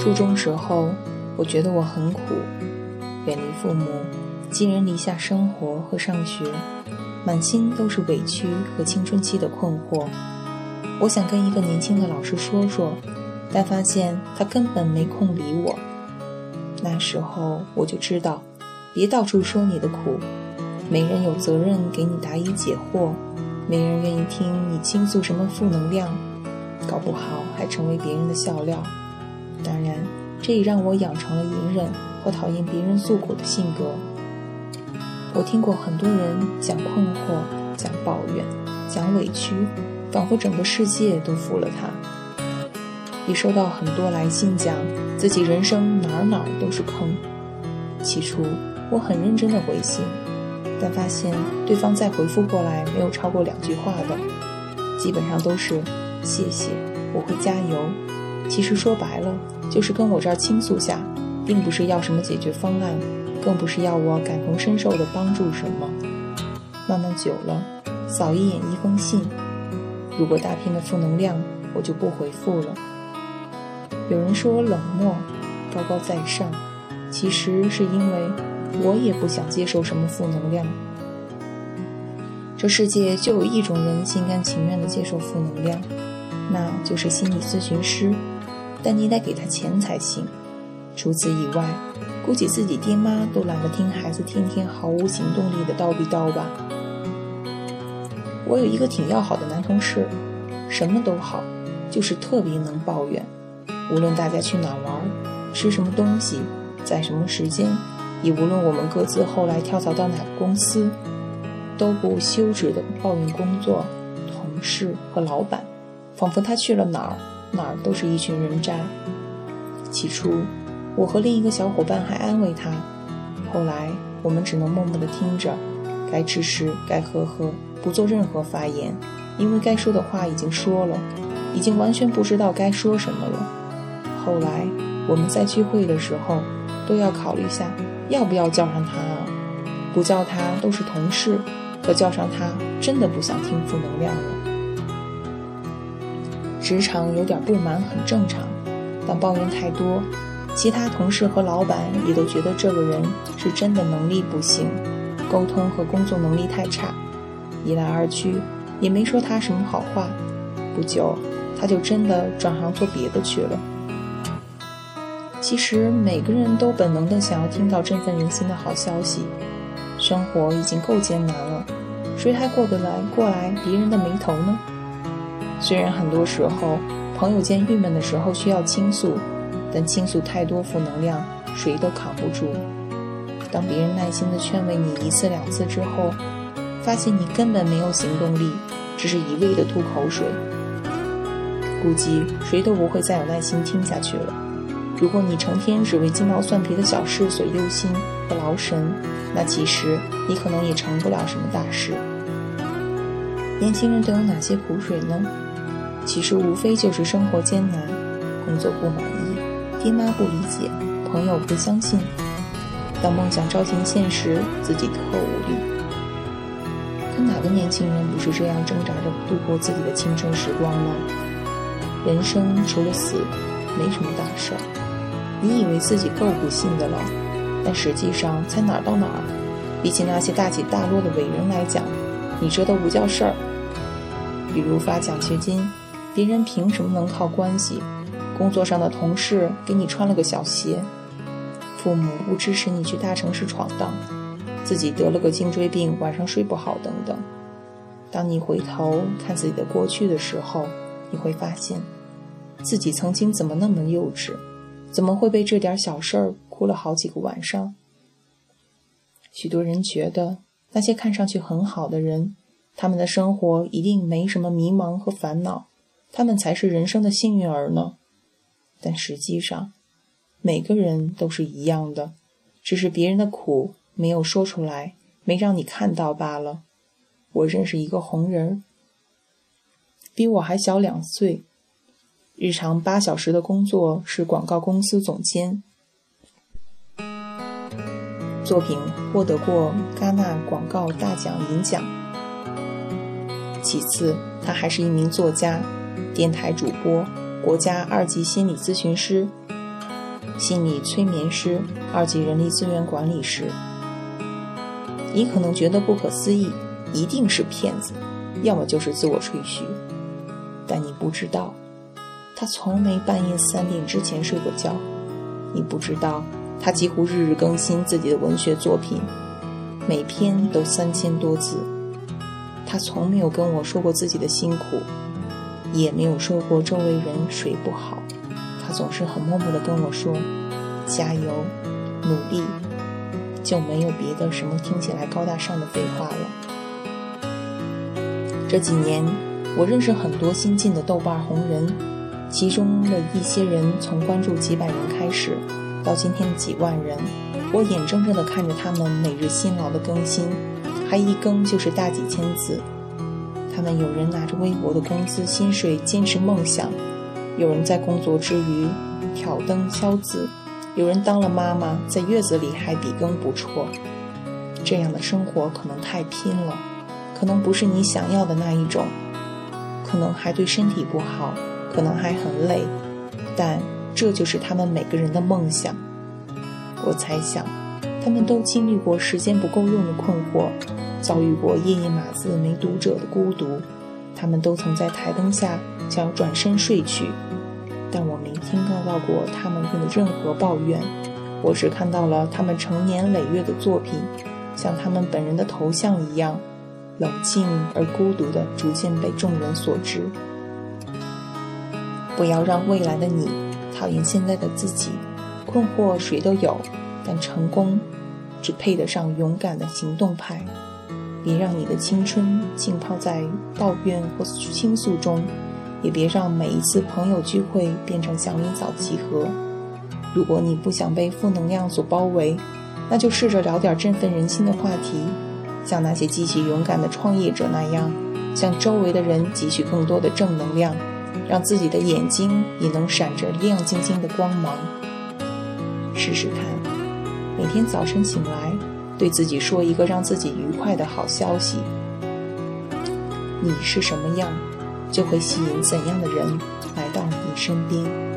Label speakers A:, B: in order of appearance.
A: 初中时候，我觉得我很苦，远离父母，寄人篱下生活和上学，满心都是委屈和青春期的困惑。我想跟一个年轻的老师说说，但发现他根本没空理我。那时候我就知道，别到处说你的苦，没人有责任给你答疑解惑，没人愿意听你倾诉什么负能量，搞不好还成为别人的笑料。当然，这也让我养成了隐忍和讨厌别人诉苦的性格。我听过很多人讲困惑、讲抱怨、讲委屈。仿佛整个世界都服了他。也收到很多来信，讲自己人生哪哪都是坑。起初我很认真的回信，但发现对方再回复过来没有超过两句话的，基本上都是谢谢，我会加油。其实说白了就是跟我这儿倾诉下，并不是要什么解决方案，更不是要我感同身受的帮助什么。慢慢久了，扫一眼一封信。如果大片的负能量，我就不回复了。有人说我冷漠、高高在上，其实是因为我也不想接受什么负能量。这世界就有一种人心甘情愿地接受负能量，那就是心理咨询师，但你得给他钱才行。除此以外，估计自己爹妈都懒得听孩子天天毫无行动力的叨逼叨吧。我有一个挺要好的男同事，什么都好，就是特别能抱怨。无论大家去哪玩，吃什么东西，在什么时间，也无论我们各自后来跳槽到哪个公司，都不休止的抱怨工作、同事和老板，仿佛他去了哪儿，哪儿都是一群人渣。起初，我和另一个小伙伴还安慰他，后来我们只能默默的听着，该吃吃，该喝喝。不做任何发言，因为该说的话已经说了，已经完全不知道该说什么了。后来我们在聚会的时候，都要考虑下要不要叫上他啊？不叫他都是同事，可叫上他真的不想听负能量了。职场有点不满很正常，但抱怨太多，其他同事和老板也都觉得这个人是真的能力不行，沟通和工作能力太差。一来二去，也没说他什么好话。不久，他就真的转行做别的去了。其实每个人都本能的想要听到振奋人心的好消息。生活已经够艰难了，谁还过得来过来别人的眉头呢？虽然很多时候朋友间郁闷的时候需要倾诉，但倾诉太多负能量，谁都扛不住。当别人耐心的劝慰你一次两次之后，发现你根本没有行动力，只是一味的吐口水，估计谁都不会再有耐心听下去了。如果你成天只为鸡毛蒜皮的小事所忧心和劳神，那其实你可能也成不了什么大事。年轻人都有哪些苦水呢？其实无非就是生活艰难，工作不满意，爹妈不理解，朋友不相信。当梦想照进现实，自己特无力。可哪个年轻人不是这样挣扎着度过自己的青春时光呢？人生除了死，没什么大事儿。你以为自己够不幸的了，但实际上才哪儿到哪儿。比起那些大起大落的伟人来讲，你这都不叫事儿。比如发奖学金，别人凭什么能靠关系？工作上的同事给你穿了个小鞋，父母不支持你去大城市闯荡。自己得了个颈椎病，晚上睡不好，等等。当你回头看自己的过去的时候，你会发现，自己曾经怎么那么幼稚，怎么会被这点小事儿哭了好几个晚上？许多人觉得那些看上去很好的人，他们的生活一定没什么迷茫和烦恼，他们才是人生的幸运儿呢。但实际上，每个人都是一样的，只是别人的苦。没有说出来，没让你看到罢了。我认识一个红人，比我还小两岁，日常八小时的工作是广告公司总监，作品获得过戛纳广告大奖银奖。其次，他还是一名作家、电台主播、国家二级心理咨询师、心理催眠师、二级人力资源管理师。你可能觉得不可思议，一定是骗子，要么就是自我吹嘘。但你不知道，他从没半夜三点之前睡过觉。你不知道，他几乎日日更新自己的文学作品，每篇都三千多字。他从没有跟我说过自己的辛苦，也没有说过周围人谁不好。他总是很默默地跟我说：“加油，努力。”就没有别的什么听起来高大上的废话了。这几年，我认识很多新晋的豆瓣红人，其中的一些人从关注几百人开始，到今天几万人，我眼睁睁地看着他们每日辛劳的更新，还一更就是大几千字。他们有人拿着微薄的工资薪水坚持梦想，有人在工作之余挑灯敲字。有人当了妈妈，在月子里还笔耕不辍，这样的生活可能太拼了，可能不是你想要的那一种，可能还对身体不好，可能还很累，但这就是他们每个人的梦想。我猜想，他们都经历过时间不够用的困惑，遭遇过夜夜码字没读者的孤独，他们都曾在台灯下想要转身睡去。但我没听到过他们的任何抱怨，我只看到了他们成年累月的作品，像他们本人的头像一样，冷静而孤独的，逐渐被众人所知。不要让未来的你讨厌现在的自己，困惑谁都有，但成功只配得上勇敢的行动派。别让你的青春浸泡在抱怨或倾诉中。也别让每一次朋友聚会变成祥林嫂集合。如果你不想被负能量所包围，那就试着聊点振奋人心的话题，像那些积极勇敢的创业者那样，向周围的人汲取更多的正能量，让自己的眼睛也能闪着亮晶晶的光芒。试试看，每天早晨醒来，对自己说一个让自己愉快的好消息。你是什么样？就会吸引怎样的人来到你身边。